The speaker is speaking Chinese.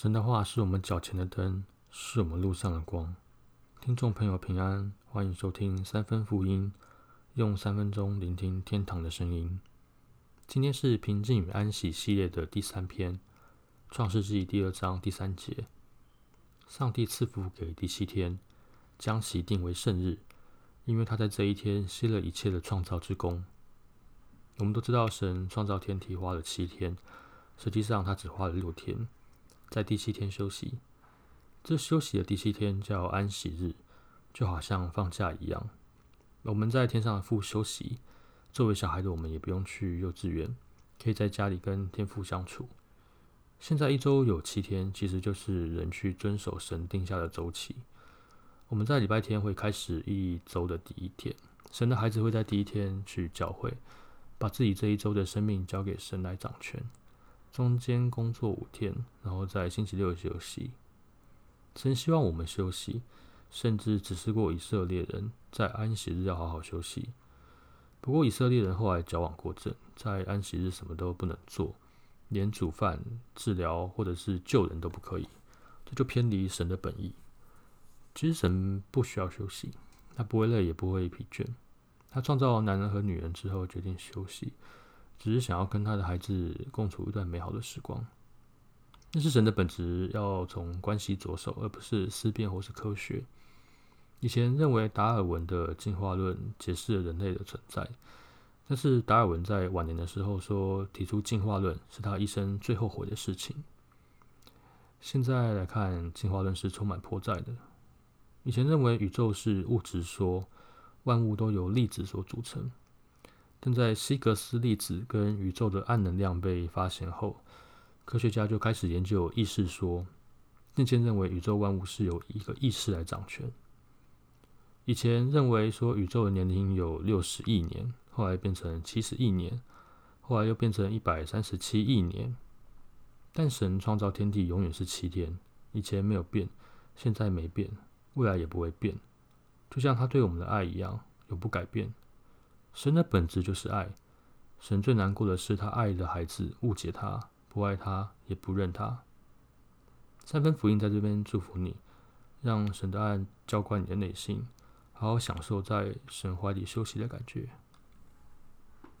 神的话是我们脚前的灯，是我们路上的光。听众朋友平安，欢迎收听三分福音，用三分钟聆听天堂的声音。今天是平静与安息系列的第三篇，创世纪第二章第三节。上帝赐福给第七天，将其定为圣日，因为他在这一天歇了一切的创造之功。我们都知道，神创造天体花了七天，实际上他只花了六天，在第七天休息。这休息的第七天叫安息日，就好像放假一样。我们在天上的父休息，作为小孩的我们也不用去幼稚园，可以在家里跟天父相处。现在一周有七天，其实就是人去遵守神定下的周期。我们在礼拜天会开始一周的第一天，神的孩子会在第一天去教会，把自己这一周的生命交给神来掌权。中间工作五天，然后在星期六休息。神希望我们休息，甚至指示过以色列人在安息日要好好休息。不过以色列人后来矫枉过正，在安息日什么都不能做。连煮饭、治疗或者是救人都不可以，这就偏离神的本意。其实神不需要休息，他不会累，也不会疲倦。他创造男人和女人之后决定休息，只是想要跟他的孩子共处一段美好的时光。那是神的本质，要从关系着手，而不是思辨或是科学。以前认为达尔文的进化论解释了人类的存在。但是达尔文在晚年的时候说，提出进化论是他一生最后悔的事情。现在来看，进化论是充满破绽的。以前认为宇宙是物质说，万物都由粒子所组成。但在希格斯粒子跟宇宙的暗能量被发现后，科学家就开始研究意识说，渐渐认为宇宙万物是由一个意识来掌权。以前认为说宇宙的年龄有六十亿年。后来变成七十亿年，后来又变成一百三十七亿年。但神创造天地永远是七天，以前没有变，现在没变，未来也不会变。就像他对我们的爱一样，永不改变。神的本质就是爱。神最难过的是他爱的孩子误解他，不爱他，也不认他。三分福音在这边祝福你，让神的爱浇灌你的内心，好好享受在神怀里休息的感觉。